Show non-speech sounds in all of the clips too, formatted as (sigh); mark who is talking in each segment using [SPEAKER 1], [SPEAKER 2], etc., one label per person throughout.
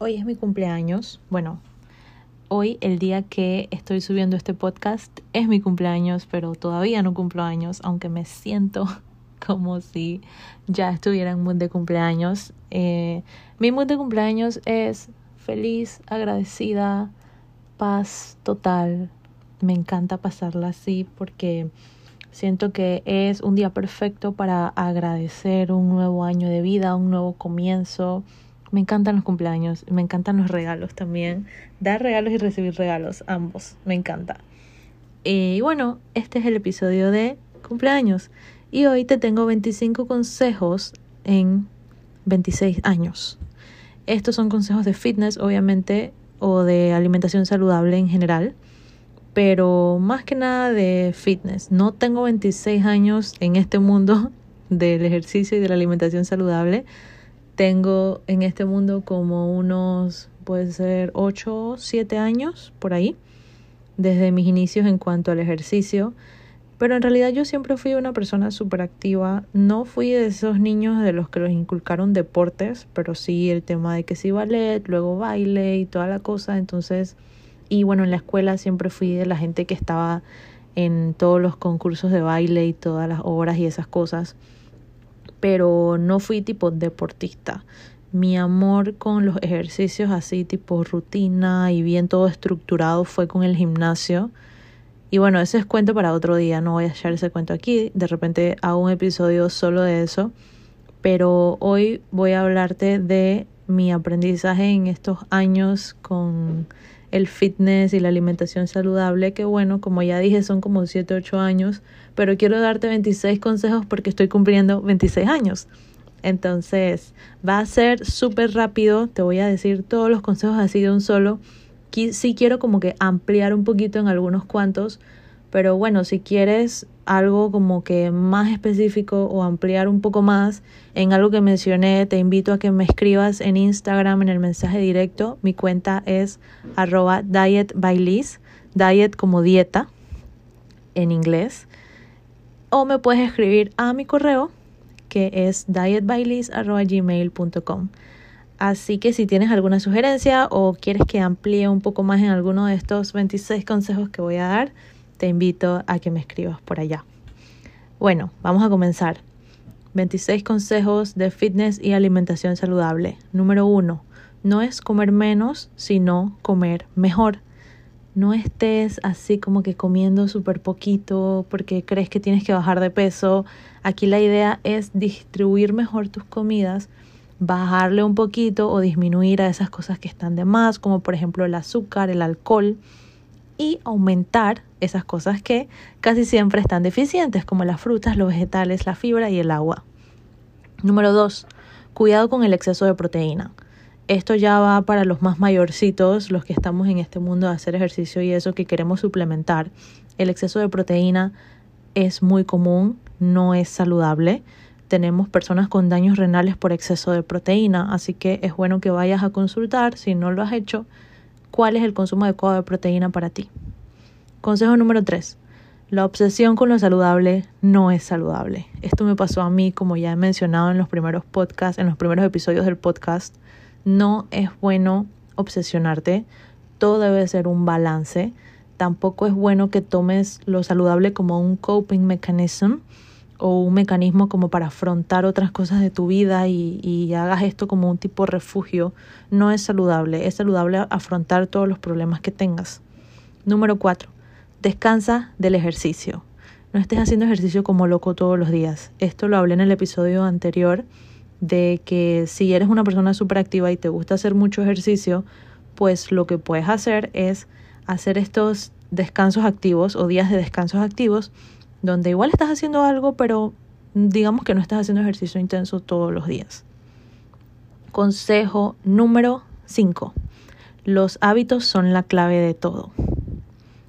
[SPEAKER 1] Hoy es mi cumpleaños. Bueno, hoy, el día que estoy subiendo este podcast, es mi cumpleaños, pero todavía no cumplo años, aunque me siento (laughs) como si ya estuviera en mood de cumpleaños. Eh, mi mood de cumpleaños es feliz, agradecida, paz total. Me encanta pasarla así porque Siento que es un día perfecto para agradecer un nuevo año de vida, un nuevo comienzo. Me encantan los cumpleaños, me encantan los regalos también. Dar regalos y recibir regalos, ambos, me encanta. Y bueno, este es el episodio de cumpleaños. Y hoy te tengo 25 consejos en 26 años. Estos son consejos de fitness, obviamente, o de alimentación saludable en general pero más que nada de fitness. No tengo 26 años en este mundo (laughs) del ejercicio y de la alimentación saludable. Tengo en este mundo como unos, puede ser 8, 7 años por ahí, desde mis inicios en cuanto al ejercicio. Pero en realidad yo siempre fui una persona súper activa. No fui de esos niños de los que los inculcaron deportes, pero sí el tema de que sí ballet, luego baile y toda la cosa. Entonces y bueno, en la escuela siempre fui de la gente que estaba en todos los concursos de baile y todas las obras y esas cosas. Pero no fui tipo deportista. Mi amor con los ejercicios así tipo rutina y bien todo estructurado fue con el gimnasio. Y bueno, ese es cuento para otro día, no voy a echar ese cuento aquí. De repente hago un episodio solo de eso. Pero hoy voy a hablarte de mi aprendizaje en estos años con el fitness y la alimentación saludable, que bueno, como ya dije, son como 7, 8 años, pero quiero darte 26 consejos porque estoy cumpliendo 26 años. Entonces, va a ser súper rápido, te voy a decir todos los consejos así de un solo. Sí quiero como que ampliar un poquito en algunos cuantos, pero bueno, si quieres algo como que más específico o ampliar un poco más en algo que mencioné, te invito a que me escribas en Instagram en el mensaje directo. Mi cuenta es arroba diet diet como dieta en inglés. O me puedes escribir a mi correo que es dietbyliz.gmail.com. Así que si tienes alguna sugerencia o quieres que amplíe un poco más en alguno de estos 26 consejos que voy a dar, te invito a que me escribas por allá. Bueno, vamos a comenzar. 26 consejos de fitness y alimentación saludable. Número 1. No es comer menos, sino comer mejor. No estés así como que comiendo súper poquito porque crees que tienes que bajar de peso. Aquí la idea es distribuir mejor tus comidas, bajarle un poquito o disminuir a esas cosas que están de más, como por ejemplo el azúcar, el alcohol y aumentar esas cosas que casi siempre están deficientes, como las frutas, los vegetales, la fibra y el agua. Número 2. Cuidado con el exceso de proteína. Esto ya va para los más mayorcitos, los que estamos en este mundo de hacer ejercicio y eso que queremos suplementar. El exceso de proteína es muy común, no es saludable. Tenemos personas con daños renales por exceso de proteína, así que es bueno que vayas a consultar si no lo has hecho cuál es el consumo adecuado de proteína para ti. Consejo número 3. La obsesión con lo saludable no es saludable. Esto me pasó a mí, como ya he mencionado en los primeros podcasts, en los primeros episodios del podcast. No es bueno obsesionarte. Todo debe ser un balance. Tampoco es bueno que tomes lo saludable como un coping mechanism o un mecanismo como para afrontar otras cosas de tu vida y, y, hagas esto como un tipo de refugio, no es saludable. Es saludable afrontar todos los problemas que tengas. Número cuatro, descansa del ejercicio. No estés haciendo ejercicio como loco todos los días. Esto lo hablé en el episodio anterior de que si eres una persona súper activa y te gusta hacer mucho ejercicio, pues lo que puedes hacer es hacer estos descansos activos o días de descansos activos donde igual estás haciendo algo, pero digamos que no estás haciendo ejercicio intenso todos los días. Consejo número 5. Los hábitos son la clave de todo.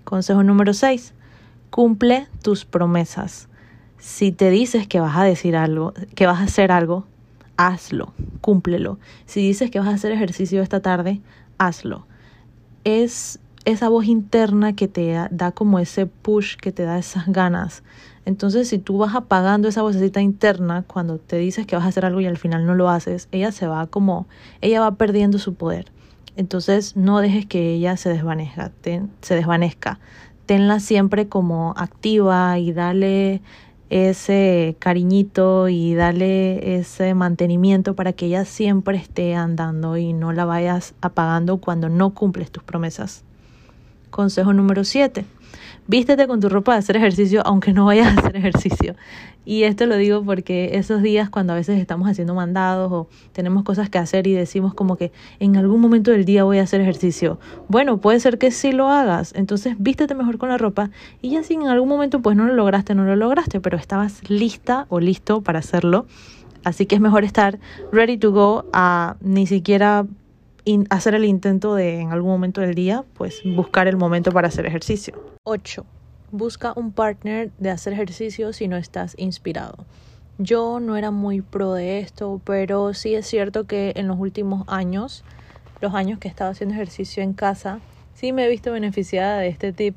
[SPEAKER 1] Consejo número 6. Cumple tus promesas. Si te dices que vas a decir algo, que vas a hacer algo, hazlo, cúmplelo. Si dices que vas a hacer ejercicio esta tarde, hazlo. Es esa voz interna que te da, como ese push, que te da esas ganas. Entonces, si tú vas apagando esa vocecita interna cuando te dices que vas a hacer algo y al final no lo haces, ella se va como, ella va perdiendo su poder. Entonces no dejes que ella se desvanezca, se desvanezca. Tenla siempre como activa y dale ese cariñito y dale ese mantenimiento para que ella siempre esté andando y no la vayas apagando cuando no cumples tus promesas. Consejo número 7 vístete con tu ropa de hacer ejercicio aunque no vayas a hacer ejercicio. Y esto lo digo porque esos días cuando a veces estamos haciendo mandados o tenemos cosas que hacer y decimos como que en algún momento del día voy a hacer ejercicio. Bueno, puede ser que sí lo hagas. Entonces vístete mejor con la ropa y ya si en algún momento pues no lo lograste, no lo lograste, pero estabas lista o listo para hacerlo. Así que es mejor estar ready to go a ni siquiera hacer el intento de en algún momento del día, pues buscar el momento para hacer ejercicio. 8. Busca un partner de hacer ejercicio si no estás inspirado. Yo no era muy pro de esto, pero sí es cierto que en los últimos años, los años que he estado haciendo ejercicio en casa, sí me he visto beneficiada de este tip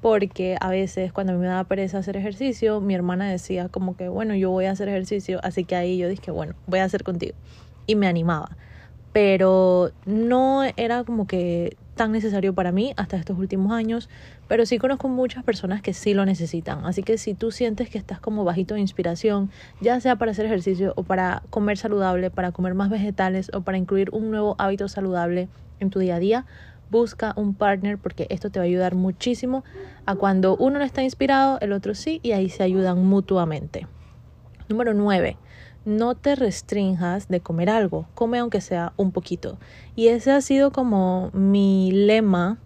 [SPEAKER 1] porque a veces cuando me daba pereza hacer ejercicio, mi hermana decía como que, bueno, yo voy a hacer ejercicio, así que ahí yo dije, bueno, voy a hacer contigo. Y me animaba pero no era como que tan necesario para mí hasta estos últimos años, pero sí conozco muchas personas que sí lo necesitan. Así que si tú sientes que estás como bajito de inspiración, ya sea para hacer ejercicio o para comer saludable, para comer más vegetales o para incluir un nuevo hábito saludable en tu día a día, busca un partner porque esto te va a ayudar muchísimo a cuando uno no está inspirado, el otro sí, y ahí se ayudan mutuamente. Número 9 no te restrinjas de comer algo, come aunque sea un poquito. Y ese ha sido como mi lema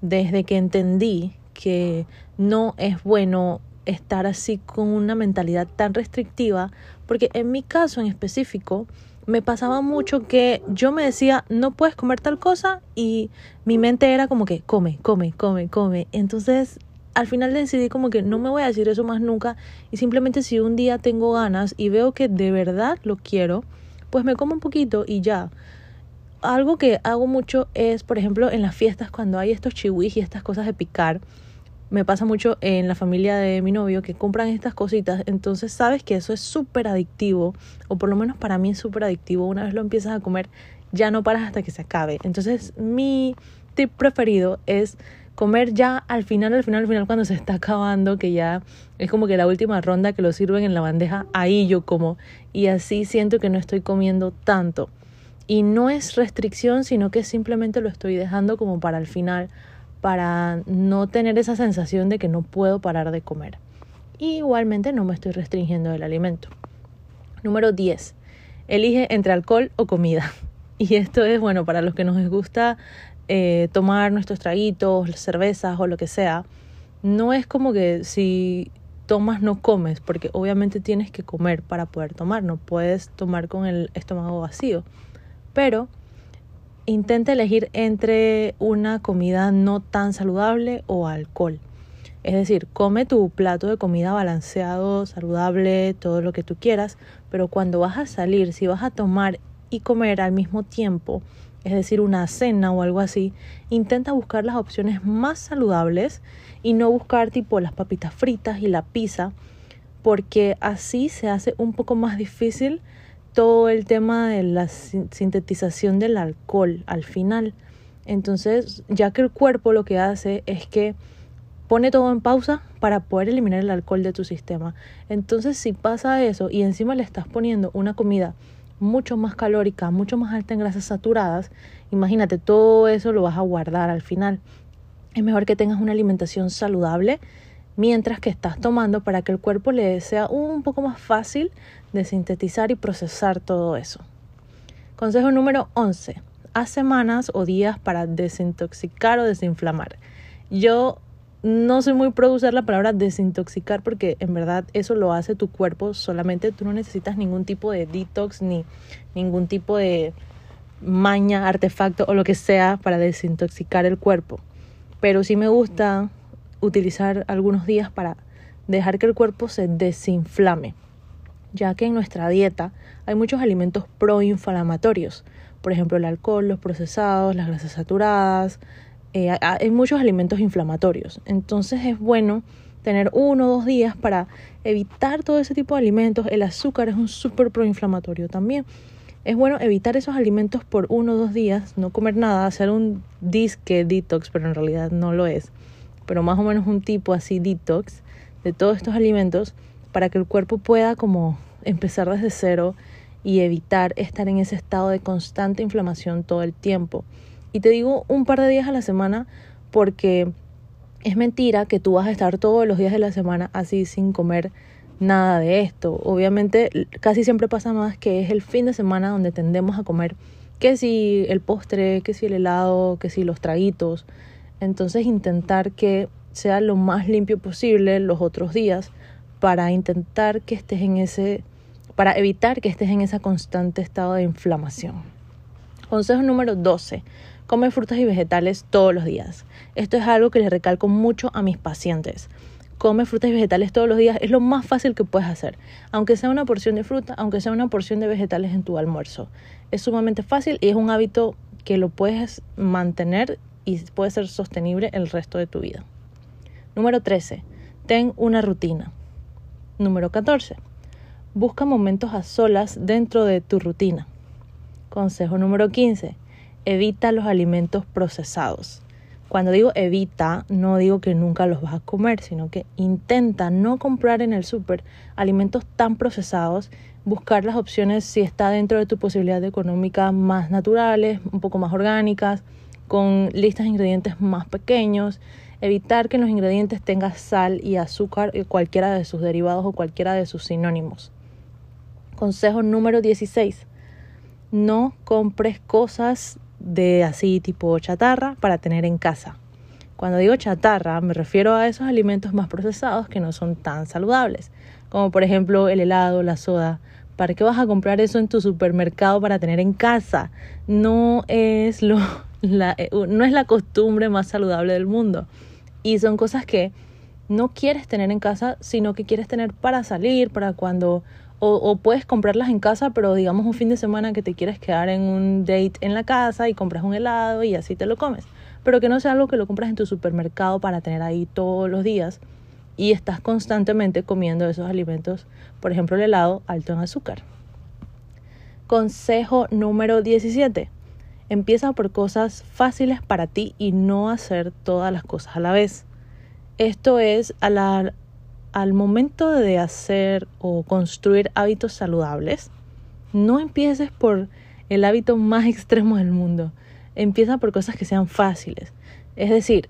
[SPEAKER 1] desde que entendí que no es bueno estar así con una mentalidad tan restrictiva, porque en mi caso en específico me pasaba mucho que yo me decía, no puedes comer tal cosa y mi mente era como que come, come, come, come. Entonces al final decidí como que no me voy a decir eso más nunca y simplemente si un día tengo ganas y veo que de verdad lo quiero, pues me como un poquito y ya. Algo que hago mucho es, por ejemplo, en las fiestas cuando hay estos chihuis y estas cosas de picar, me pasa mucho en la familia de mi novio que compran estas cositas, entonces sabes que eso es súper adictivo, o por lo menos para mí es súper adictivo, una vez lo empiezas a comer ya no paras hasta que se acabe. Entonces mi tip preferido es comer ya al final, al final, al final, cuando se está acabando, que ya es como que la última ronda que lo sirven en la bandeja, ahí yo como. Y así siento que no estoy comiendo tanto. Y no es restricción, sino que simplemente lo estoy dejando como para el final, para no tener esa sensación de que no puedo parar de comer. Y igualmente no me estoy restringiendo del alimento. Número 10. Elige entre alcohol o comida. (laughs) Y esto es bueno para los que nos gusta eh, tomar nuestros traguitos, cervezas o lo que sea, no es como que si tomas no comes, porque obviamente tienes que comer para poder tomar, no puedes tomar con el estómago vacío. Pero intenta elegir entre una comida no tan saludable o alcohol. Es decir, come tu plato de comida balanceado, saludable, todo lo que tú quieras, pero cuando vas a salir, si vas a tomar y comer al mismo tiempo, es decir, una cena o algo así, intenta buscar las opciones más saludables y no buscar tipo las papitas fritas y la pizza, porque así se hace un poco más difícil todo el tema de la sintetización del alcohol al final. Entonces, ya que el cuerpo lo que hace es que pone todo en pausa para poder eliminar el alcohol de tu sistema. Entonces, si pasa eso y encima le estás poniendo una comida mucho más calórica, mucho más alta en grasas saturadas, imagínate, todo eso lo vas a guardar al final. Es mejor que tengas una alimentación saludable mientras que estás tomando para que el cuerpo le sea un poco más fácil de sintetizar y procesar todo eso. Consejo número 11. Haz semanas o días para desintoxicar o desinflamar. Yo no soy muy pro usar la palabra desintoxicar porque en verdad eso lo hace tu cuerpo solamente tú no necesitas ningún tipo de detox ni ningún tipo de maña, artefacto o lo que sea para desintoxicar el cuerpo. Pero sí me gusta utilizar algunos días para dejar que el cuerpo se desinflame, ya que en nuestra dieta hay muchos alimentos proinflamatorios, por ejemplo el alcohol, los procesados, las grasas saturadas, eh, hay muchos alimentos inflamatorios. Entonces es bueno tener uno o dos días para evitar todo ese tipo de alimentos. El azúcar es un súper proinflamatorio también. es bueno evitar esos alimentos por uno o dos días, no comer nada, hacer un disque detox, pero en realidad no lo es, pero más o menos un tipo así detox de todos estos alimentos para que el cuerpo pueda como empezar desde cero y evitar estar en ese estado de constante inflamación todo el tiempo. Y te digo un par de días a la semana porque es mentira que tú vas a estar todos los días de la semana así sin comer nada de esto. Obviamente casi siempre pasa más que es el fin de semana donde tendemos a comer que si el postre, que si el helado, que si los traguitos. Entonces intentar que sea lo más limpio posible los otros días para intentar que estés en ese para evitar que estés en ese constante estado de inflamación. Consejo número 12. Come frutas y vegetales todos los días. Esto es algo que les recalco mucho a mis pacientes. Come frutas y vegetales todos los días es lo más fácil que puedes hacer. Aunque sea una porción de fruta, aunque sea una porción de vegetales en tu almuerzo. Es sumamente fácil y es un hábito que lo puedes mantener y puede ser sostenible el resto de tu vida. Número 13. Ten una rutina. Número 14. Busca momentos a solas dentro de tu rutina. Consejo número 15. Evita los alimentos procesados. Cuando digo evita, no digo que nunca los vas a comer, sino que intenta no comprar en el súper alimentos tan procesados, buscar las opciones si está dentro de tu posibilidad económica más naturales, un poco más orgánicas, con listas de ingredientes más pequeños Evitar que los ingredientes tenga sal y azúcar y cualquiera de sus derivados o cualquiera de sus sinónimos. Consejo número 16. No compres cosas de así tipo chatarra para tener en casa. Cuando digo chatarra me refiero a esos alimentos más procesados que no son tan saludables, como por ejemplo el helado, la soda. ¿Para qué vas a comprar eso en tu supermercado para tener en casa? No es lo (laughs) eh, no es la costumbre más saludable del mundo. Y son cosas que no quieres tener en casa, sino que quieres tener para salir, para cuando... O, puedes comprarlas en casa, pero digamos un fin de semana que te quieres quedar en un date en la casa y compras un helado y así te lo comes. Pero que no sea algo que lo compras en tu supermercado para tener ahí todos los días y estás constantemente comiendo esos alimentos, por ejemplo el helado alto en azúcar. Consejo número 17. Empieza por cosas fáciles para ti y no hacer todas las cosas a la vez. Esto es al momento de hacer o construir hábitos saludables. No empieces por el hábito más (laughs) extremo del mundo. Empieza por cosas que sean fáciles. Es decir,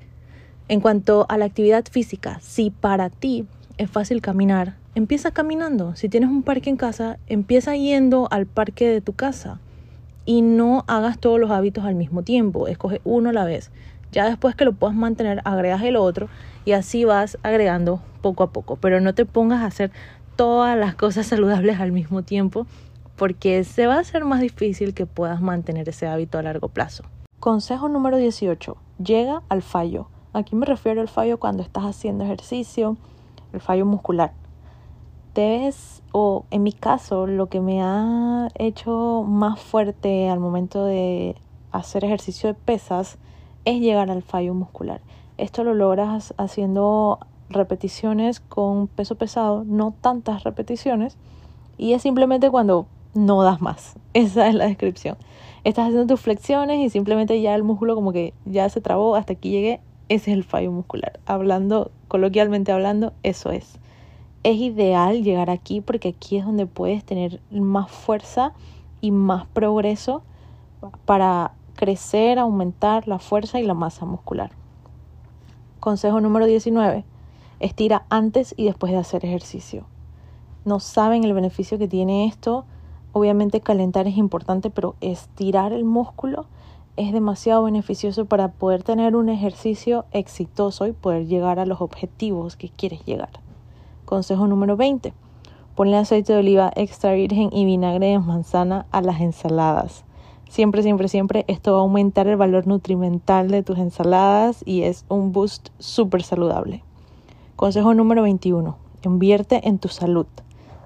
[SPEAKER 1] en cuanto a la actividad física, si para ti es fácil caminar, empieza caminando. Si tienes un parque en casa, empieza yendo al parque de tu casa y no hagas todos los hábitos al mismo tiempo, escoge uno a la vez. Ya después que lo puedas mantener, agregas el otro y así vas agregando poco a poco, pero no te pongas a hacer todas las cosas (laughs) saludables al mismo tiempo porque se va a hacer más difícil que puedas mantener ese hábito a largo plazo. Consejo número 18. Llega al fallo. Aquí me refiero al fallo cuando estás haciendo ejercicio, el fallo muscular debes, o en mi caso, lo que me ha hecho más fuerte al momento de hacer ejercicio de pesas es llegar al fallo muscular. Esto lo logras haciendo repeticiones con peso pesado, no tantas repeticiones, y es simplemente cuando no das más. (laughs) Esa es la descripción. Estás haciendo tus flexiones y simplemente ya el músculo como que ya se trabó, hasta aquí llegué, ese es el fallo muscular. Hablando, coloquialmente hablando, eso es es ideal llegar aquí porque aquí es donde puedes tener más fuerza y más progreso para crecer, aumentar la fuerza y la masa muscular. Consejo número 19. Estira antes y después de hacer ejercicio. No saben el beneficio que tiene esto. Obviamente calentar es importante, pero estirar el músculo es demasiado beneficioso para poder tener un ejercicio exitoso y poder llegar a los objetivos que quieres llegar. Consejo número 20. Ponle aceite de oliva extra virgen y vinagre de manzana a las ensaladas. Siempre, siempre, siempre esto va a aumentar el valor nutrimental de tus ensaladas y es un boost súper saludable. Consejo número 21. Invierte en tu salud.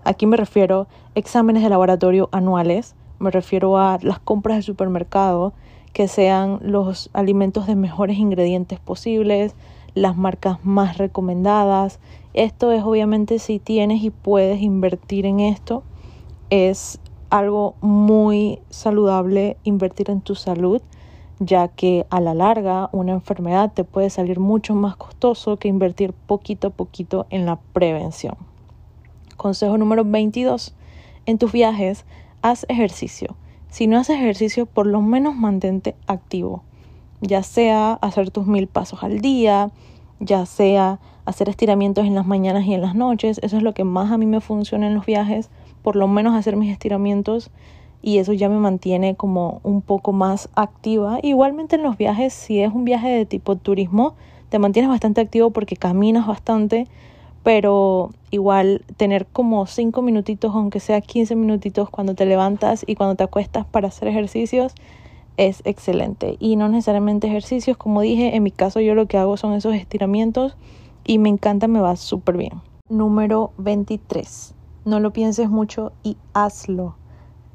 [SPEAKER 1] Aquí me refiero a exámenes de laboratorio anuales, me refiero a las compras de supermercado, que sean los alimentos de mejores ingredientes posibles, las marcas más recomendadas. Esto es obviamente si tienes y puedes invertir en esto, es algo muy saludable invertir en tu salud, ya que a la larga una enfermedad te puede salir mucho más costoso que invertir poquito a poquito en la prevención. Consejo número 22. En tus viajes, haz ejercicio. Si no haces ejercicio, por lo menos mantente activo. Ya sea hacer tus mil pasos al día, ya sea hacer estiramientos en las mañanas y en las noches. Eso es lo que más a mí me funciona en los viajes. Por lo menos hacer mis estiramientos y eso ya me mantiene como un poco más activa. Igualmente en los viajes, si es un viaje de tipo turismo, te mantienes bastante activo porque caminas bastante pero igual tener como 5 minutitos, aunque sea 15 minutitos cuando te levantas y cuando te acuestas para hacer ejercicios es excelente. Y no necesariamente ejercicios, como dije, en mi caso yo lo que hago son esos estiramientos y me encanta, me va súper bien. Número 23. No lo pienses mucho y hazlo.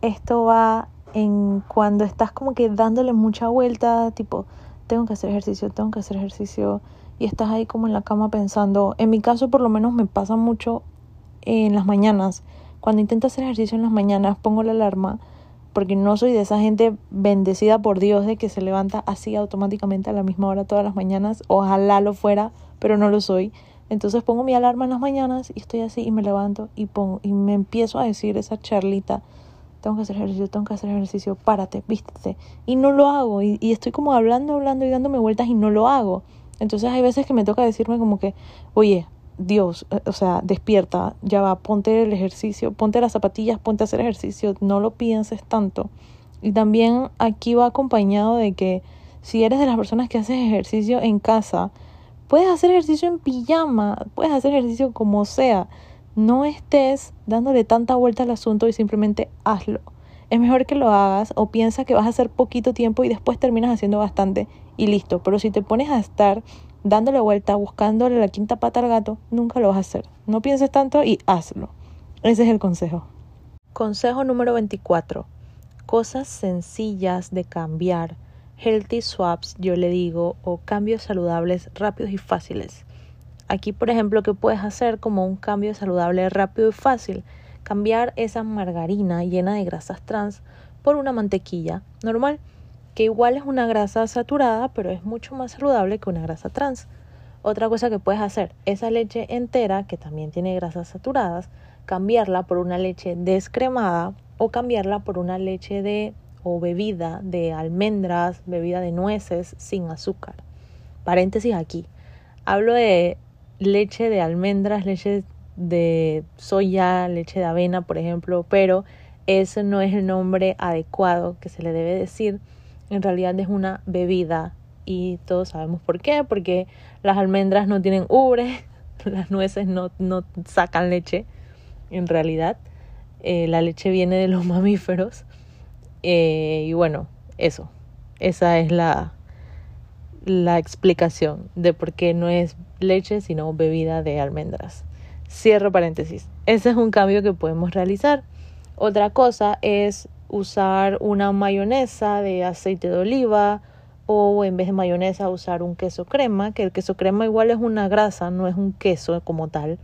[SPEAKER 1] Esto va en cuando estás como que dándole mucha vuelta, tipo, tengo que hacer ejercicio, tengo que hacer ejercicio y estás ahí como en la cama pensando, en mi caso por lo menos me pasa mucho en las mañanas, cuando intento hacer ejercicio en las mañanas pongo la alarma porque no soy de esa gente bendecida por Dios de que se levanta así automáticamente a la misma hora todas las mañanas, ojalá lo fuera, pero no lo soy. Entonces pongo mi alarma en las mañanas y estoy así y me levanto y pongo y me empiezo a decir esa charlita tengo que hacer ejercicio, tengo que hacer ejercicio, párate, vístete. Y no lo hago. Y, y, estoy como hablando, hablando y dándome vueltas y no lo hago. Entonces hay veces que me toca decirme como que, oye, Dios, eh, o sea, despierta, ya va, ponte el ejercicio, ponte las zapatillas, ponte a hacer ejercicio, no lo pienses tanto. Y también aquí va acompañado de que si eres de las personas que haces ejercicio en casa, puedes hacer ejercicio en pijama, puedes hacer ejercicio como sea. No estés dándole tanta vuelta al asunto y simplemente hazlo. Es mejor que lo hagas o piensa que vas a hacer poquito tiempo y después terminas haciendo bastante y listo. Pero si te pones a estar dándole vuelta, buscándole la quinta pata al gato, nunca lo vas a hacer. No pienses tanto y hazlo. Ese es el consejo. Consejo número 24. Cosas sencillas de cambiar. Healthy swaps, yo le digo, o cambios saludables rápidos y fáciles. Aquí, por ejemplo, ¿qué puedes hacer como un cambio saludable rápido y fácil? Cambiar esa margarina llena de grasas trans por una mantequilla normal que igual es una grasa saturada, pero es mucho más saludable que una grasa trans. Otra cosa que puedes hacer, esa leche entera, que también tiene grasas saturadas, cambiarla por una leche descremada o cambiarla por una leche de o bebida de almendras, bebida de nueces sin azúcar. Paréntesis aquí. Hablo de leche de almendras, leche de soya, leche de avena, por ejemplo, pero ese no es el nombre adecuado que se le debe decir en realidad es una bebida y todos sabemos por qué, porque las almendras no tienen ubre, (laughs) las nueces no, no sacan leche, en realidad eh, la leche viene de los mamíferos eh, y bueno, eso, esa es la, la explicación de por qué no es leche sino bebida de almendras. Cierro paréntesis. Ese es un cambio que podemos realizar. Otra cosa es usar una mayonesa de aceite de oliva o en vez de mayonesa usar un queso crema, que el queso crema igual es una grasa, no es un queso como tal,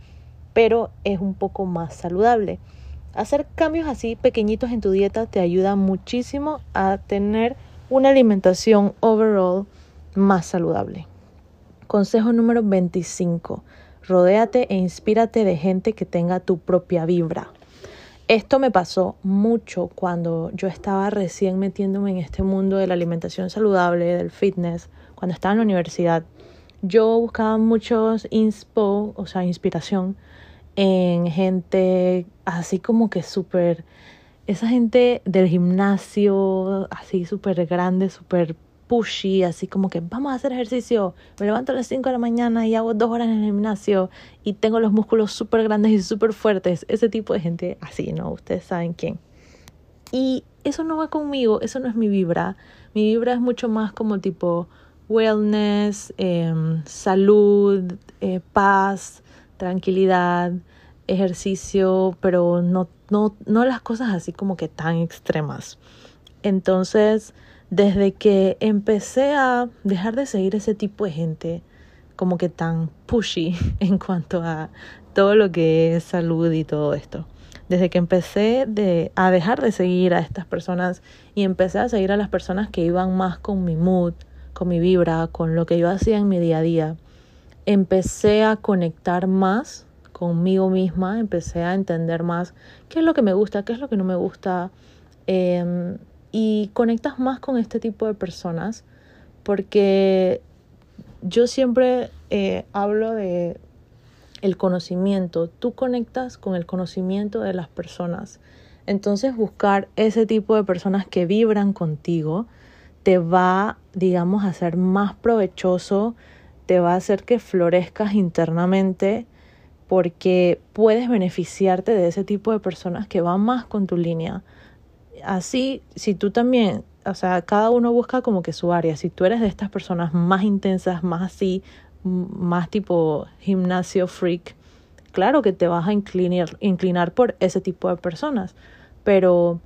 [SPEAKER 1] pero es un poco más saludable. Hacer cambios así pequeñitos en tu dieta te ayuda muchísimo a tener una alimentación overall más saludable. Consejo número 25. Rodéate e inspírate de gente que tenga tu propia vibra. Esto me pasó mucho cuando yo estaba recién metiéndome en este mundo de la alimentación saludable, del fitness, cuando estaba en la universidad. Yo buscaba muchos inspo, o sea, inspiración en gente así como que súper, esa gente del gimnasio, así súper grande, súper pushy, así como que vamos a hacer ejercicio, me levanto a las 5 de la mañana y hago dos horas en el gimnasio y tengo los músculos súper grandes y súper fuertes, ese tipo de gente así, ¿no? Ustedes saben quién. Y eso no va conmigo, eso no es mi vibra. Mi vibra es mucho más como tipo wellness, em, salud, eh, paz, tranquilidad, ejercicio, pero no, no, no las cosas así como que tan extremas. Entonces, desde que empecé a dejar de seguir ese tipo de gente como que tan pushy (laughs) en cuanto a todo lo que es salud y todo esto. desde que empecé de, a dejar de seguir a estas personas y empecé a seguir a las personas que iban más con mi mood, con mi vibra, con lo que yo hacía en mi día a día, empecé a conectar más conmigo misma, empecé a entender más qué es lo que me gusta, qué es lo que no me gusta, em, y conectas más con este tipo de personas porque yo siempre eh, hablo de el conocimiento, tú conectas con el conocimiento de las personas. Entonces buscar ese tipo de personas que vibran contigo te va, digamos, a ser más provechoso, te va a hacer que florezcas internamente porque puedes beneficiarte de ese tipo de personas que van más con tu línea. Así, si tú también, o sea, cada uno busca como que su área, si tú eres de estas personas más intensas, más así, más tipo gimnasio freak, claro que te vas a inclinar, inclinar por ese tipo de personas, pero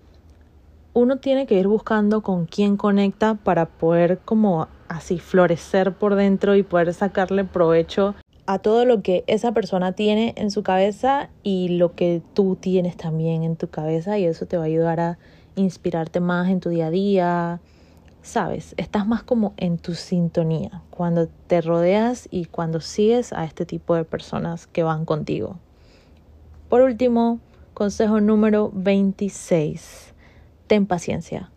[SPEAKER 1] uno tiene que ir buscando con quién conecta para poder como así florecer por dentro y poder sacarle provecho a todo lo que esa persona tiene en su cabeza y lo que tú tienes también en tu cabeza y eso te va a ayudar a inspirarte más en tu día a día, sabes, estás más como en tu sintonía cuando te rodeas y cuando sigues a este tipo de personas que van contigo. Por último, consejo número 26. Ten paciencia.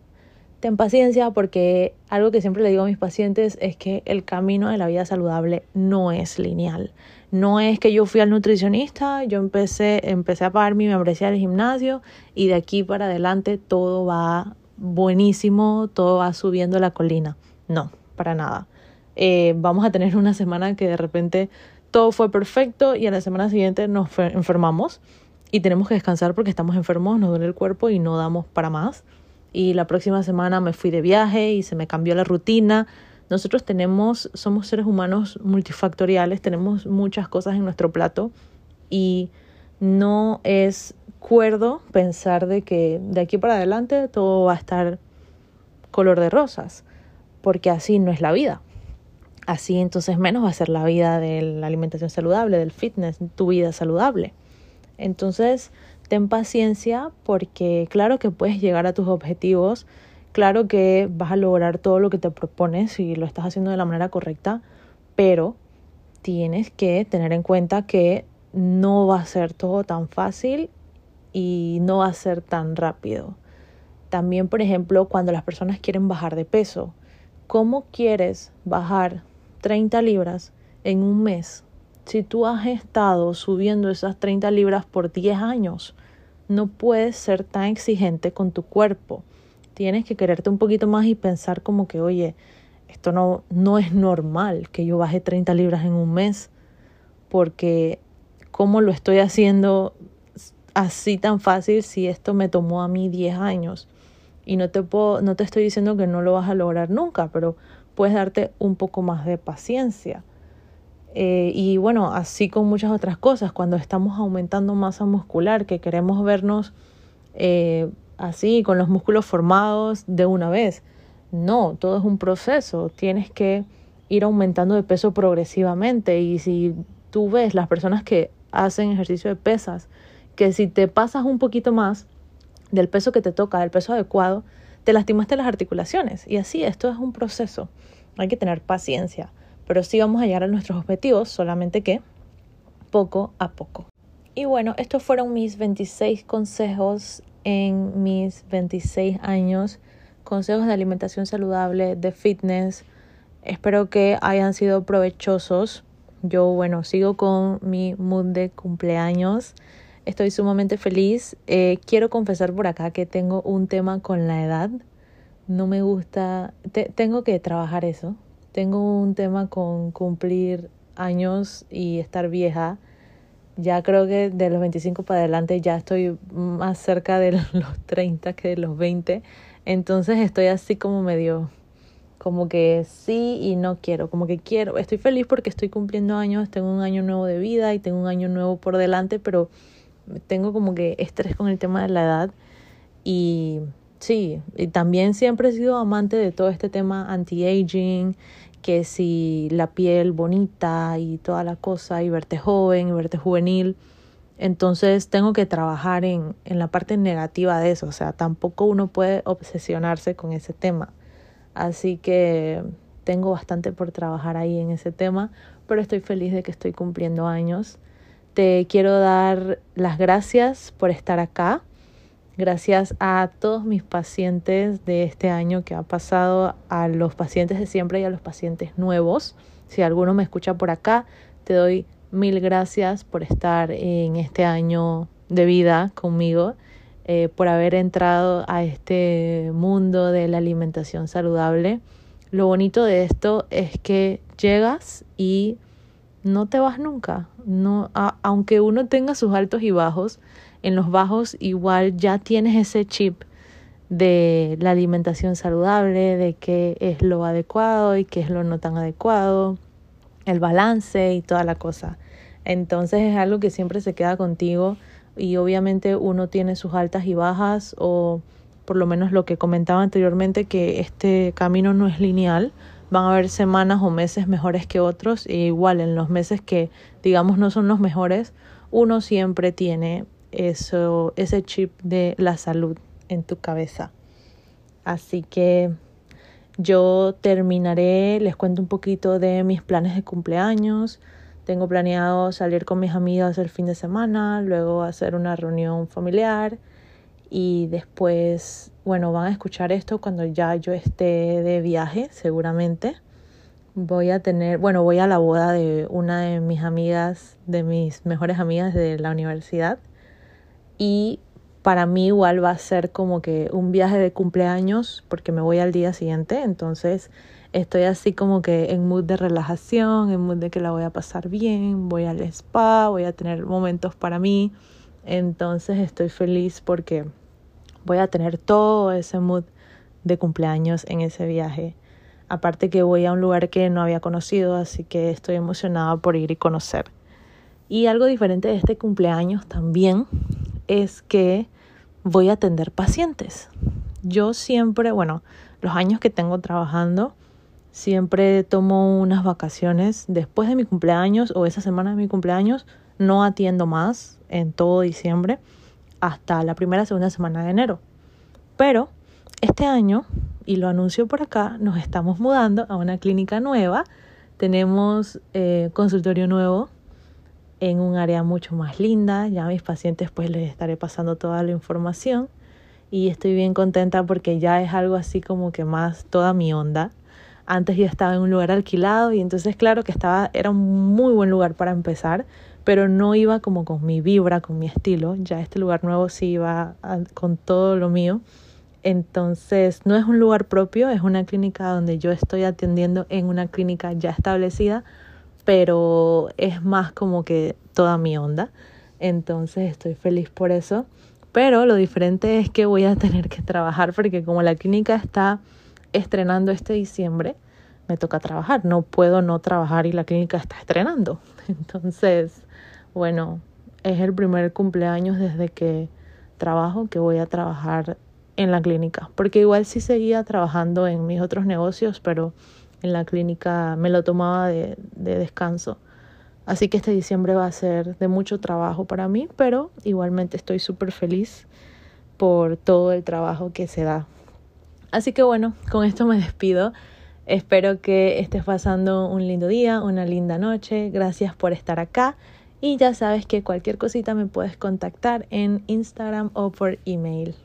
[SPEAKER 1] Ten paciencia porque algo que siempre le digo a mis pacientes es que el camino de la vida saludable no es lineal. No es que yo fui al nutricionista, yo empecé, empecé a pagar mi membresía del gimnasio y de aquí para adelante todo va buenísimo, todo va subiendo la colina. No, para nada. Eh, vamos a tener una semana que de repente todo fue perfecto y a la semana siguiente nos enfermamos y tenemos que descansar porque estamos enfermos, nos duele el cuerpo y no damos para más. Y la próxima semana me fui de viaje y se me cambió la rutina. Nosotros tenemos, somos seres humanos multifactoriales, tenemos muchas cosas en nuestro plato y no es acuerdo pensar de que de aquí para adelante todo va a estar color de rosas, porque así no es la vida. Así entonces menos va a ser la vida de la alimentación saludable, del fitness, tu vida saludable. Entonces, ten paciencia porque claro que puedes llegar a tus objetivos, claro que vas a lograr todo lo que te propones si lo estás haciendo de la manera correcta, pero tienes que tener en cuenta que no va a ser todo tan fácil y no va a ser tan rápido. También, por ejemplo, cuando las personas quieren bajar de peso, ¿cómo quieres bajar 30 libras en un mes? Si tú has estado subiendo esas 30 libras por 10 años, no puedes ser tan exigente con tu cuerpo. Tienes que quererte un poquito más y pensar como que, oye, esto no, no es normal que yo baje 30 libras en un mes, porque cómo lo estoy haciendo así tan fácil si esto me tomó a mí 10 años. Y no te, puedo, no te estoy diciendo que no lo vas a lograr nunca, pero puedes darte un poco más de paciencia. Eh, y bueno, así con muchas otras cosas, cuando estamos aumentando masa muscular, que queremos vernos eh, así, con los músculos formados de una vez. No, todo es un proceso. Tienes que ir aumentando de peso progresivamente. Y si tú ves las personas que hacen ejercicio de pesas, que si te pasas un poquito más del peso que te toca, del peso adecuado, te lastimaste las articulaciones. Y así, esto es un proceso. Hay que tener paciencia. Pero sí vamos a llegar a nuestros objetivos, solamente que poco a poco. Y bueno, estos fueron mis 26 consejos en mis 26 años. Consejos de alimentación saludable, de fitness. Espero que hayan sido provechosos. Yo, bueno, sigo con mi mood de cumpleaños. Estoy sumamente feliz. Eh, quiero confesar por acá que tengo un tema con la edad. No me gusta, tengo que trabajar eso. Tengo un tema con cumplir años y estar vieja. Ya creo que de los 25 para adelante ya estoy más cerca de (laughs) los 30 que de los 20. Entonces estoy así como medio, como que sí y no quiero, como que quiero. Estoy feliz porque estoy cumpliendo años, tengo un año nuevo de vida y tengo un año nuevo por delante, pero tengo como que estrés con el tema de la edad y sí, y también siempre he sido amante de todo este tema anti-aging, que si la piel bonita y toda la cosa y verte joven y verte juvenil. Entonces tengo que trabajar en, en la parte negativa de eso, o sea, tampoco uno puede obsesionarse con ese tema. Así que tengo bastante por trabajar ahí en ese tema, pero estoy feliz de que estoy cumpliendo años. Te quiero dar las gracias por estar acá. Gracias a todos mis pacientes de este año que ha pasado, a los pacientes de siempre y a los pacientes nuevos. Si alguno me escucha por acá, te doy mil gracias por estar en este año de vida conmigo, eh, por haber entrado a este mundo de la alimentación saludable. Lo bonito de esto es que llegas y no te vas nunca. No, aunque uno tenga sus altos y bajos, en los bajos igual ya tienes ese chip de la alimentación saludable, de qué es lo adecuado y qué es lo no tan adecuado el balance y toda la cosa. Entonces es algo que siempre se queda contigo y obviamente uno tiene sus altas y bajas o por lo menos lo que comentaba anteriormente que este camino no es lineal. Van a haber semanas o meses mejores que otros e igual en los meses que digamos no son los mejores, uno siempre tiene eso, ese chip de la salud en tu cabeza. Así que yo terminaré, les cuento un poquito de mis planes de cumpleaños. Tengo planeado salir con mis amigas el fin de semana, luego hacer una reunión familiar y después, bueno, van a escuchar esto cuando ya yo esté de viaje, seguramente. Voy a tener, bueno, voy a la boda de una de mis amigas, de mis mejores amigas de la universidad y para mí igual va a ser como que un viaje de cumpleaños porque me voy al día siguiente, entonces estoy así como que en mood de relajación, en mood de que la voy a pasar bien, voy al spa, voy a tener momentos para mí, entonces estoy feliz porque voy a tener todo ese mood de cumpleaños en ese viaje. Aparte que voy a un lugar que no había conocido, así que estoy emocionada por ir y conocer. Y algo diferente de este cumpleaños también es que voy a atender pacientes. Yo siempre, bueno, los años que tengo trabajando, siempre tomo unas vacaciones después de mi cumpleaños o esa semana de mi cumpleaños. No atiendo más en todo diciembre hasta la primera segunda semana de enero. Pero este año, y lo anuncio por acá, nos estamos mudando a una clínica nueva. Tenemos eh, consultorio nuevo en un área mucho más linda. Ya a mis pacientes pues les estaré pasando toda la información y estoy bien contenta porque ya es algo así como que más toda mi onda. Antes yo estaba en un lugar alquilado y entonces claro que estaba era un muy buen lugar para empezar, pero no iba como con mi vibra, con mi estilo. Ya este lugar nuevo sí iba con todo lo mío. Entonces, no es un lugar propio, es una clínica donde yo estoy atendiendo en una clínica ya establecida, pero es más como que toda mi onda. Entonces estoy feliz por eso. Pero lo diferente es que voy a (laughs) tener que trabajar porque como la clínica está estrenando este diciembre, me toca trabajar. No puedo no trabajar y la clínica está estrenando. (laughs) Entonces, bueno, es el primer cumpleaños desde que trabajo que voy a trabajar en la clínica. Porque igual sí seguía trabajando en mis otros negocios, pero en la clínica me lo tomaba de, descanso. Así que este diciembre va a ser de mucho trabajo para mí, pero igualmente estoy súper feliz por todo el trabajo que se da. Así que bueno, con esto me despido. Espero que estés pasando un lindo día, una linda noche. Gracias por estar acá. Y ya sabes que cualquier cosita me puedes contactar en Instagram o por email.